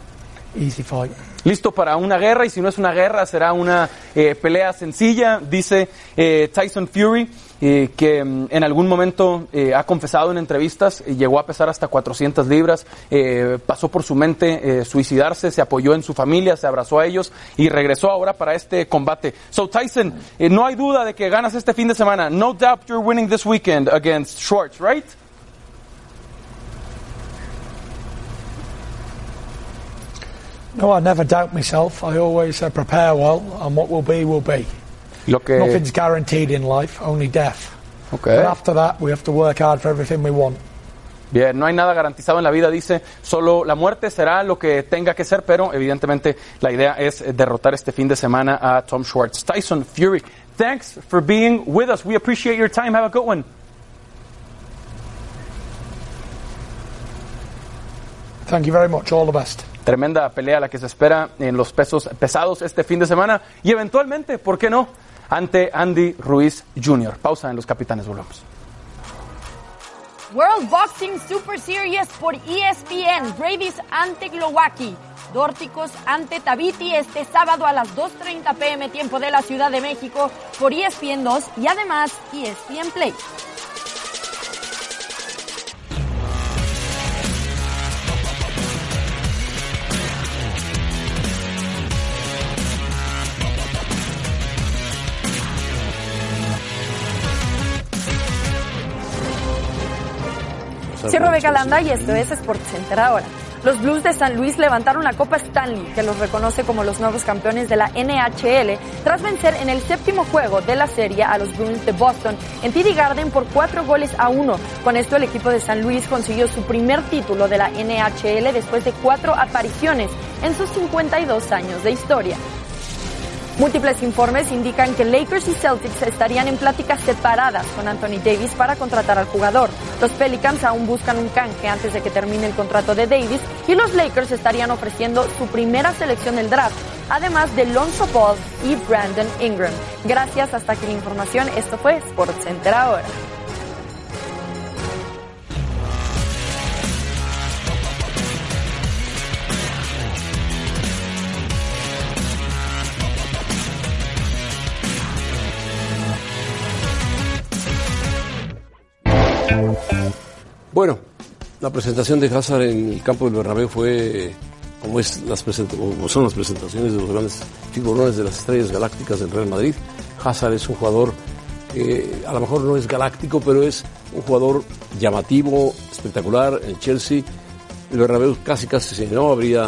easy fight. listo para una guerra y si no es una guerra será una eh, pelea sencilla, dice eh, Tyson Fury, eh, que mm, en algún momento eh, ha confesado en entrevistas, eh, llegó a pesar hasta 400 libras, eh, pasó por su mente eh, suicidarse, se apoyó en su familia, se abrazó a ellos y regresó ahora para este combate. So Tyson, no hay duda de que ganas este fin de semana. No doubt you're winning this weekend against Schwartz, right? No, I never doubt myself. I always uh, prepare well, and what will be, will be. Lo que Nothing's guaranteed in life, only death. Okay. But after that, we have to work hard for everything we want. Bien, no hay nada garantizado en la vida, dice, solo la muerte será lo que tenga que ser, pero evidentemente la idea es eh, derrotar este fin de semana a Tom Schwartz. Tyson Fury, thanks for being with us. We appreciate your time. Have a good one. Thank you very much. All the best. Tremenda pelea la que se espera en los pesos pesados este fin de semana y eventualmente, ¿por qué no? Ante Andy Ruiz Jr. Pausa en Los Capitanes, volvemos. World Boxing Super Series por ESPN. Bravis ante Glowacki. Dórticos ante Tabiti este sábado a las 2.30 pm tiempo de la Ciudad de México por ESPN 2 y además ESPN Play. Soy Rebeca Landa y esto es SportsCenter ahora. Los Blues de San Luis levantaron la Copa Stanley, que los reconoce como los nuevos campeones de la NHL, tras vencer en el séptimo juego de la serie a los Bruins de Boston en TD Garden por cuatro goles a uno. Con esto, el equipo de San Luis consiguió su primer título de la NHL después de cuatro apariciones en sus 52 años de historia. Múltiples informes indican que Lakers y Celtics estarían en pláticas separadas con Anthony Davis para contratar al jugador. Los Pelicans aún buscan un canje antes de que termine el contrato de Davis y los Lakers estarían ofreciendo su primera selección del draft, además de Lonzo Ball y Brandon Ingram. Gracias, hasta aquí la información. Esto fue SportsCenter ahora. Bueno, la presentación de Hazard en el campo del Bernabéu fue como, es las como son las presentaciones de los grandes figurones de las estrellas galácticas del Real Madrid. Hazard es un jugador que a lo mejor no es galáctico, pero es un jugador llamativo, espectacular. En Chelsea, el Bernabéu casi casi se llenó, habría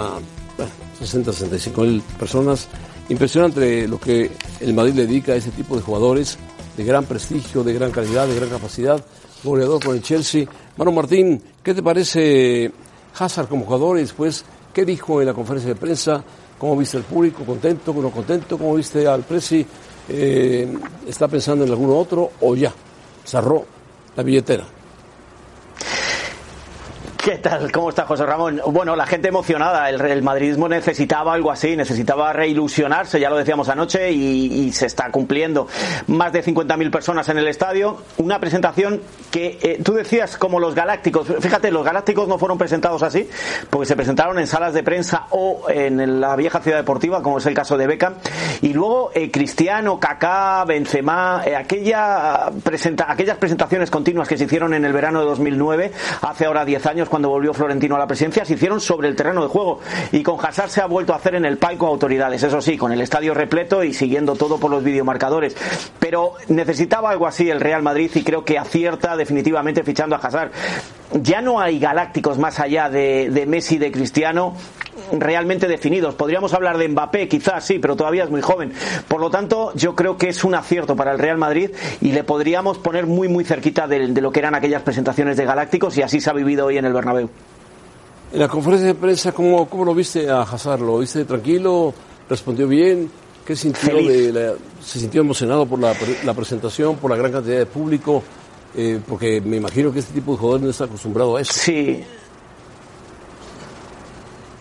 bueno, 60, 65 mil personas. Impresionante lo que el Madrid le dedica a ese tipo de jugadores de gran prestigio, de gran calidad, de gran capacidad. Goleador con el Chelsea. Mano Martín, ¿qué te parece Hazard como jugador y después qué dijo en la conferencia de prensa? ¿Cómo viste al público? ¿Contento? ¿No contento? ¿Cómo viste al Presi? Eh, ¿Está pensando en alguno otro o ya? Cerró la billetera. ¿Qué tal? ¿Cómo está José Ramón? Bueno, la gente emocionada. El, el madridismo necesitaba algo así, necesitaba reilusionarse, ya lo decíamos anoche, y, se está cumpliendo. Más de 50.000 personas en el estadio. Una presentación que eh, tú decías como los galácticos. Fíjate, los galácticos no fueron presentados así, porque se presentaron en salas de prensa o en la vieja ciudad deportiva, como es el caso de Beckham. Y luego eh, Cristiano, Kaká, Benzema, eh, aquella presenta, aquellas presentaciones continuas que se hicieron en el verano de 2009, hace ahora 10 años, cuando volvió Florentino a la presidencia, se hicieron sobre el terreno de juego. Y con Hazard se ha vuelto a hacer en el palco autoridades, eso sí, con el estadio repleto y siguiendo todo por los videomarcadores. Pero necesitaba algo así el Real Madrid y creo que acierta definitivamente fichando a Hazard. Ya no hay galácticos más allá de, Messi, de Cristiano, realmente definidos. Podríamos hablar de Mbappé, quizás sí, pero todavía es muy joven. Por lo tanto, yo creo que es un acierto para el Real Madrid y le podríamos poner muy, muy cerquita de, de lo que eran aquellas presentaciones de Galácticos y así se ha vivido hoy en el Bernabéu. En la conferencia de prensa, ¿cómo, cómo lo viste a Hazard? ¿Lo viste tranquilo? ¿Respondió bien? ¿Qué sintió de la- ¿Se sintió emocionado por la, la presentación, por la gran cantidad de público? Eh, porque me imagino que este tipo de jugador no está acostumbrado a eso. Sí.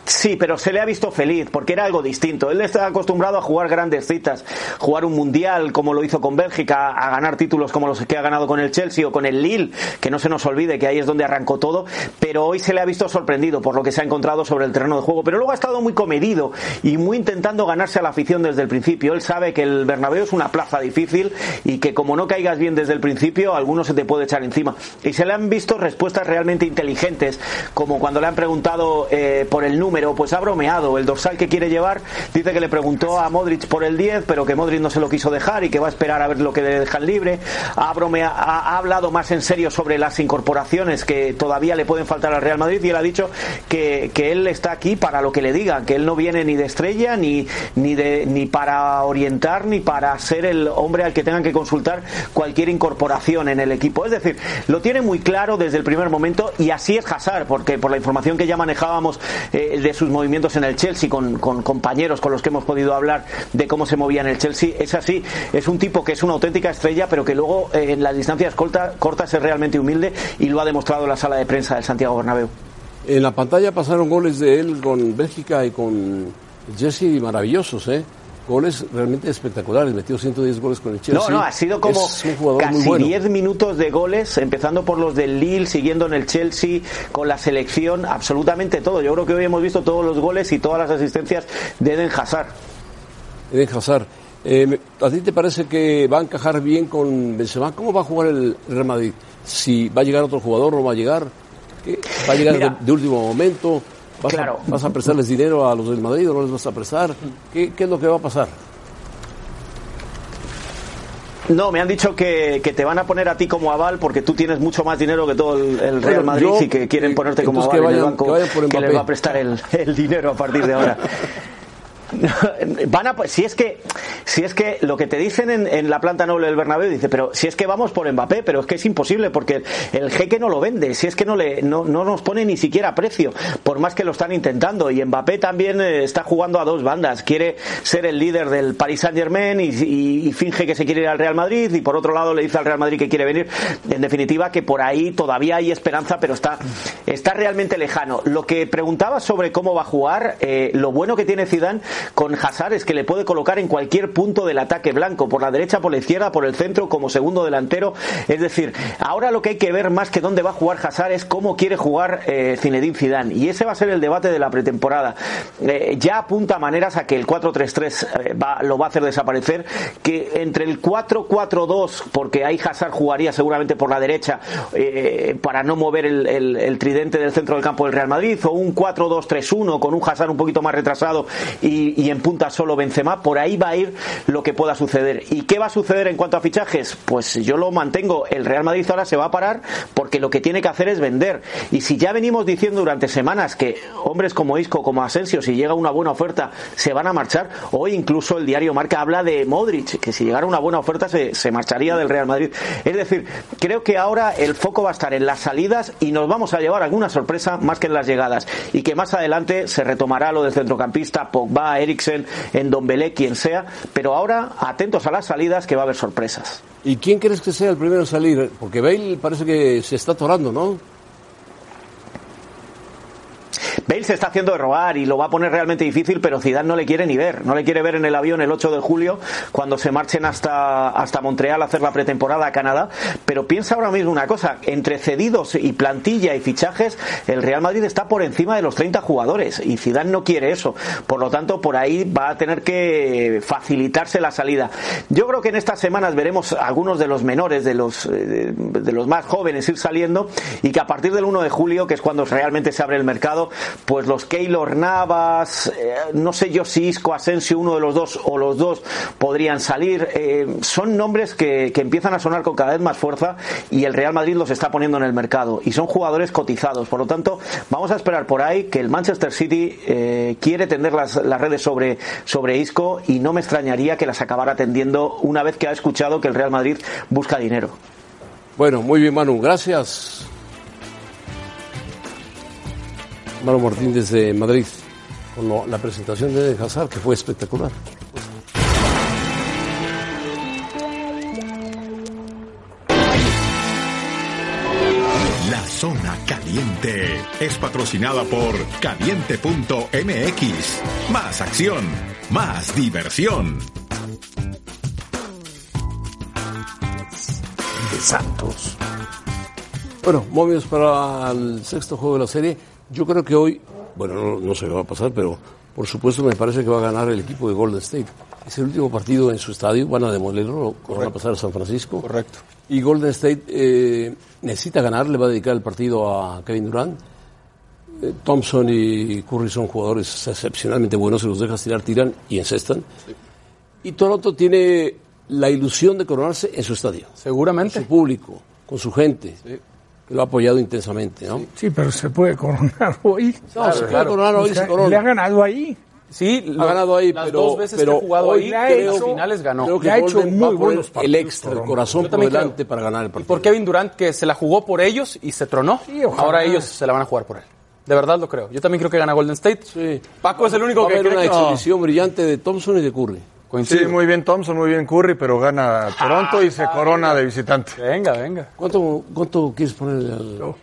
Sí, pero se le ha visto feliz porque era algo distinto. Él está acostumbrado a jugar grandes citas, jugar un mundial como lo hizo con Bélgica, a ganar títulos como los que ha ganado con el Chelsea o con el Lille, que no se nos olvide que ahí es donde arrancó todo. Pero hoy se le ha visto sorprendido por lo que se ha encontrado sobre el terreno de juego. Pero luego ha estado muy comedido y muy intentando ganarse a la afición desde el principio. Él sabe que el Bernabéu es una plaza difícil y que como no caigas bien desde el principio, algunos se te puede echar encima. Y se le han visto respuestas realmente inteligentes, como cuando le han preguntado eh, por el número, pues ha bromeado. El dorsal que quiere llevar, dice que le preguntó a Modric por el 10, pero que Modric no se lo quiso dejar y que va a esperar a ver lo que le dejan libre. Ha, bromea- ha, ha hablado más en serio sobre las incorporaciones que todavía le pueden faltar al Real Madrid y él ha dicho que, que él está aquí para lo que le digan, que él no viene ni de estrella, ni, ni, de, ni para orientar, ni para ser el hombre al que tengan que consultar cualquier incorporación en el equipo. Es decir, lo tiene muy claro desde el primer momento y así es Hazard, porque por la información que ya manejábamos eh, de sus movimientos en el Chelsea con, compañeros con los que hemos podido hablar de cómo se movía en el Chelsea, es así. Es un tipo que es una auténtica estrella, pero que luego eh, en las distancias corta- cortas es realmente humilde y lo ha demostrado la sala de prensa del Santiago Bernabéu. En la pantalla pasaron goles de él con Bélgica y con Jesse maravillosos, ¿eh? Goles realmente espectaculares. Metió 110 goles con el Chelsea. No, no, ha sido como casi bueno. 10 minutos de goles, empezando por los del Lille, siguiendo en el Chelsea, con la selección, absolutamente todo. Yo creo que hoy hemos visto todos los goles y todas las asistencias de Eden Hazard. Eden Hazard. Eh, ¿A ti te parece que va a encajar bien con Benzema? ¿Cómo va a jugar el Real Madrid? Si va a llegar otro jugador, no va a llegar. ¿Qué? ¿Va a llegar Mira. de, de último momento? ¿Vas, Claro. a, ¿Vas a prestarles dinero a los del Madrid o no les vas a prestar? ¿Qué, qué es lo que va a pasar? No, me han dicho que, que te van a poner a ti como aval porque tú tienes mucho más dinero que todo el, el Real Bueno, Madrid yo, y que quieren eh, ponerte como aval que en el banco que que les va a prestar el, el dinero a partir de ahora. Van a, si es que si es que lo que te dicen en, en la planta noble del Bernabéu dice pero si es que vamos por Mbappé pero es que es imposible porque el jeque no lo vende si es que no le no, no nos pone ni siquiera precio por más que lo están intentando. Y Mbappé también eh, está jugando a dos bandas quiere ser el líder del Paris Saint Germain y, finge que se quiere ir al Real Madrid y por otro lado le dice al Real Madrid que quiere venir. En definitiva que por ahí todavía hay esperanza pero está está realmente lejano. Lo que preguntabas sobre cómo va a jugar eh, lo bueno que tiene Zidane con Hazard es que le puede colocar en cualquier punto del ataque blanco, por la derecha, por la izquierda, por el centro, como segundo delantero. Es decir, ahora lo que hay que ver más que dónde va a jugar Hazard es cómo quiere jugar eh, Zinedine Zidane. Y ese va a ser el debate de la pretemporada. Eh, ya apunta maneras a que el 4-3-3 eh, va- lo va a hacer desaparecer, que entre el 4-4-2, porque ahí Hazard jugaría seguramente por la derecha eh, para no mover el, el- tridente del centro del campo del Real Madrid, o un 4-2-3-1 con un Hazard un poquito más retrasado y, y en punta solo Benzema, por ahí va a ir lo que pueda suceder. ¿Y qué va a suceder en cuanto a fichajes? Pues yo lo mantengo, el Real Madrid ahora se va a parar porque lo que tiene que hacer es vender. Y si ya venimos diciendo durante semanas que hombres como Isco, como Asensio, si llega una buena oferta, se van a marchar, hoy incluso el diario Marca habla de Modric, que si llegara una buena oferta se, se marcharía del Real Madrid. Es decir, creo que ahora el foco va a estar en las salidas y nos vamos a llevar alguna sorpresa más que en las llegadas. Y que más adelante se retomará lo del centrocampista, Pogba, Eriksen, Endombele, quien sea. Pero ahora atentos a las salidas que va a haber sorpresas. ¿Y quién crees que sea el primero en salir? Porque Bale parece que se está atorando, ¿no? Bale se está haciendo de robar y lo va a poner realmente difícil, pero Zidane no le quiere ni ver. No le quiere ver en el avión el 8 de julio cuando se marchen hasta, hasta Montreal a hacer la pretemporada a Canadá. Pero piensa ahora mismo una cosa, entre cedidos y plantilla y fichajes, el Real Madrid está por encima de los 30 jugadores y Zidane no quiere eso. Por lo tanto, por ahí va a tener que facilitarse la salida. Yo creo que en estas semanas veremos algunos de los menores, de los, eh, de los más jóvenes ir saliendo y que a partir del 1 de julio, que es cuando realmente se abre el mercado, pues los Keylor Navas, eh, no sé yo si Isco, Asensio, uno de los dos o los dos podrían salir. Eh, son nombres que, que empiezan a sonar con cada vez más fuerza y el Real Madrid los está poniendo en el mercado y son jugadores cotizados. Por lo tanto, vamos a esperar por ahí que el Manchester City eh, quiere tender las, las redes sobre, sobre Isco y no me extrañaría que las acabara tendiendo una vez que ha escuchado que el Real Madrid busca dinero. Bueno, muy bien, Manu, gracias. Manu Martín desde Madrid, con lo- la presentación de Hazard, que fue espectacular. La zona caliente es patrocinada por caliente.mx. Más acción, más diversión. De Santos. Bueno, momios para el sexto juego de la serie. Yo creo que hoy, bueno, no, no sé qué va a pasar, pero por supuesto me parece que va a ganar el equipo de Golden State. Es el último partido en su estadio, van a demolerlo, van a pasar a San Francisco. Correcto. Y Golden State eh, necesita ganar, le va a dedicar el partido a Kevin Durant. Eh, Thompson y Curry son jugadores excepcionalmente buenos, se los dejas tirar, tiran y encestan. Y Toronto tiene la ilusión de coronarse en su estadio. Seguramente. Con su público, con su gente, que lo ha apoyado intensamente, ¿no? Sí, pero se puede coronar hoy. No, se puede coronar hoy, O sea, se corona. Le ha ganado ahí. Sí, ha ganado ahí, las pero, dos veces pero que ha jugado ahí, ha creo, hecho- finales ganó. Creo que ha hecho Golden muy a buenos el partidos, extra, el corazón por también delante creo. para ganar el Y partido. por Kevin Durant, que se la jugó por ellos y se tronó. ojalá. Ahora ellos se la van a jugar por él. De verdad lo creo. Yo también creo que gana Golden State. Sí. Paco es el único Va a que haber cree una que... exhibición brillante de Thompson y de Curry. Sí, muy bien Thompson, muy bien Curry, pero gana Toronto y se corona de visitante. Venga, venga. ¿Cuánto, cuánto quieres ponerle al...?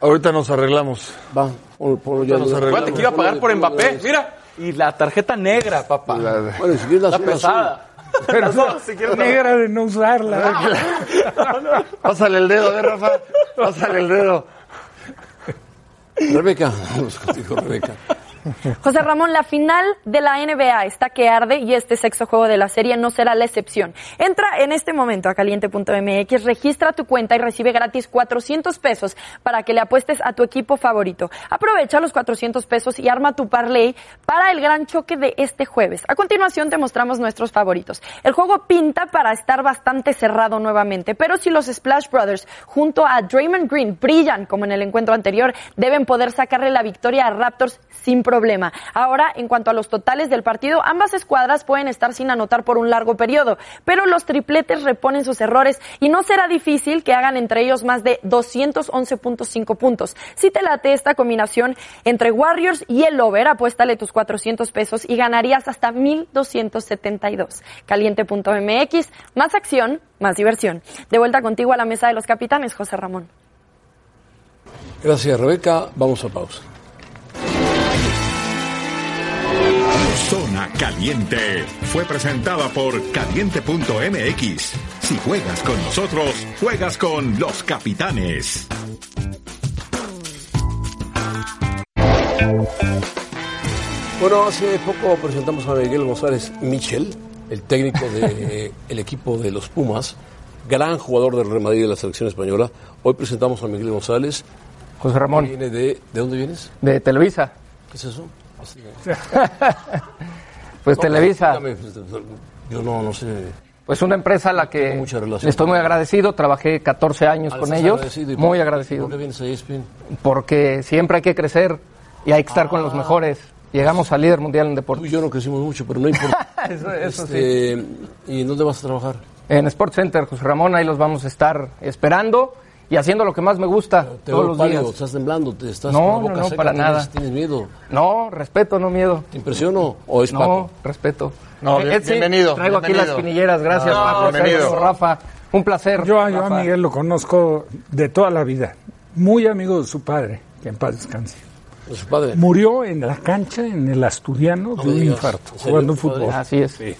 Ahorita nos arreglamos. Va, ya. Nos arreglamos. Que iba a pagar por Mbappé. Mira. Y la tarjeta negra, papá. Bueno, si quieres la La pesada. Pero dos, si quieres, negra de no usarla. Pásale el dedo, ¿eh, Rafa? Pásale el dedo. Rebeca, vamos contigo, Rebeca. José Ramón, la final de la NBA está que arde y este sexto juego de la serie no será la excepción. Entra en este momento a caliente.mx, registra tu cuenta y recibe gratis 400 pesos para que le apuestes a tu equipo favorito. Aprovecha los 400 pesos y arma tu parlay para el gran choque de este jueves. A continuación te mostramos nuestros favoritos. El juego pinta para estar bastante cerrado nuevamente, pero si los Splash Brothers junto a Draymond Green brillan como en el encuentro anterior, deben poder sacarle la victoria a Raptors sin problema. Ahora, en cuanto a los totales del partido, ambas escuadras pueden estar sin anotar por un largo periodo, pero los tripletes reponen sus errores y no será difícil que hagan entre ellos más de 211.5 puntos. Si te late esta combinación entre Warriors y el over, apuéstale tus 400 pesos y ganarías hasta 1.272. Caliente.mx, más acción, más diversión. De vuelta contigo a la mesa de los capitanes, José Ramón. Gracias, Rebeca. Vamos a pausa. Zona Caliente fue presentada por caliente.mx. Si juegas con nosotros, juegas con los capitanes. Bueno, hace poco presentamos a Miguel González Michel, el técnico del equipo de los Pumas, gran jugador del Real Madrid de la selección española. Hoy presentamos a Miguel González. José Ramón. Viene de, ¿De dónde vienes? De Televisa. ¿Qué es eso? pues No, Televisa. dígame, Yo no, no sé. Pues una empresa a la que mucha relación. estoy muy agradecido. Trabajé 14 años Ah, con ¿estás ellos. agradecido? ¿Y por Muy qué- agradecido. ¿Por qué vienes a ESPN? Porque siempre hay que crecer y hay que estar con los mejores. Llegamos al líder mundial en deporte. Tú y yo no crecimos mucho, pero no importa. eso eso Este, sí. ¿Y en dónde vas a trabajar? En Sports Center, José Ramón, ahí los vamos a estar esperando y haciendo lo que más me gusta Te todos veo los pálido, días. estás temblando, te estás No, con la no, boca no, seca, para tienes- nada. ¿Tienes miedo? No, respeto, no miedo. ¿Te impresiono o es No, Paco? respeto. No, Eh, bien- sí, bienvenido, Traigo aquí las pinilleras, gracias, No, Paco, bienvenido. Rafa. Un placer. Yo, yo a. Miguel lo conozco de toda la vida. Muy amigo de su padre, que en paz descanse. ¿De su padre? Murió en la cancha, en el Asturiano, No de un digas. infarto, ¿En serio, jugando fútbol. Así es. ¿De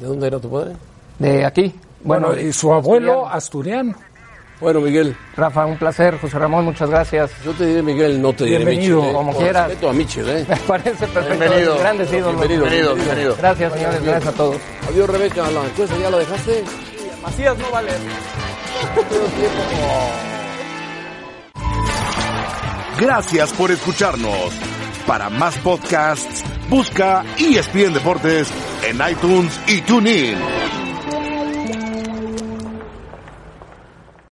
dónde era tu padre? De aquí. Bueno, Bueno, y su abuelo asturiano. Bueno, Miguel. Rafa, un placer. José Ramón, muchas gracias. Yo te diré Miguel, no te diré Bienvenido. Michel. ¿eh? Como Con quieras. respeto a Michel, ¿eh? Me parece perfecto. Bienvenido. Grandes ídolos. Bienvenido, Bienvenido, bienvenido. Gracias, señores. Gracias a todos. Adiós, Rebeca. La encuesta ya la dejaste. Macías no vale. Gracias por escucharnos. Para más podcasts, busca ESPN Deportes en iTunes y TuneIn.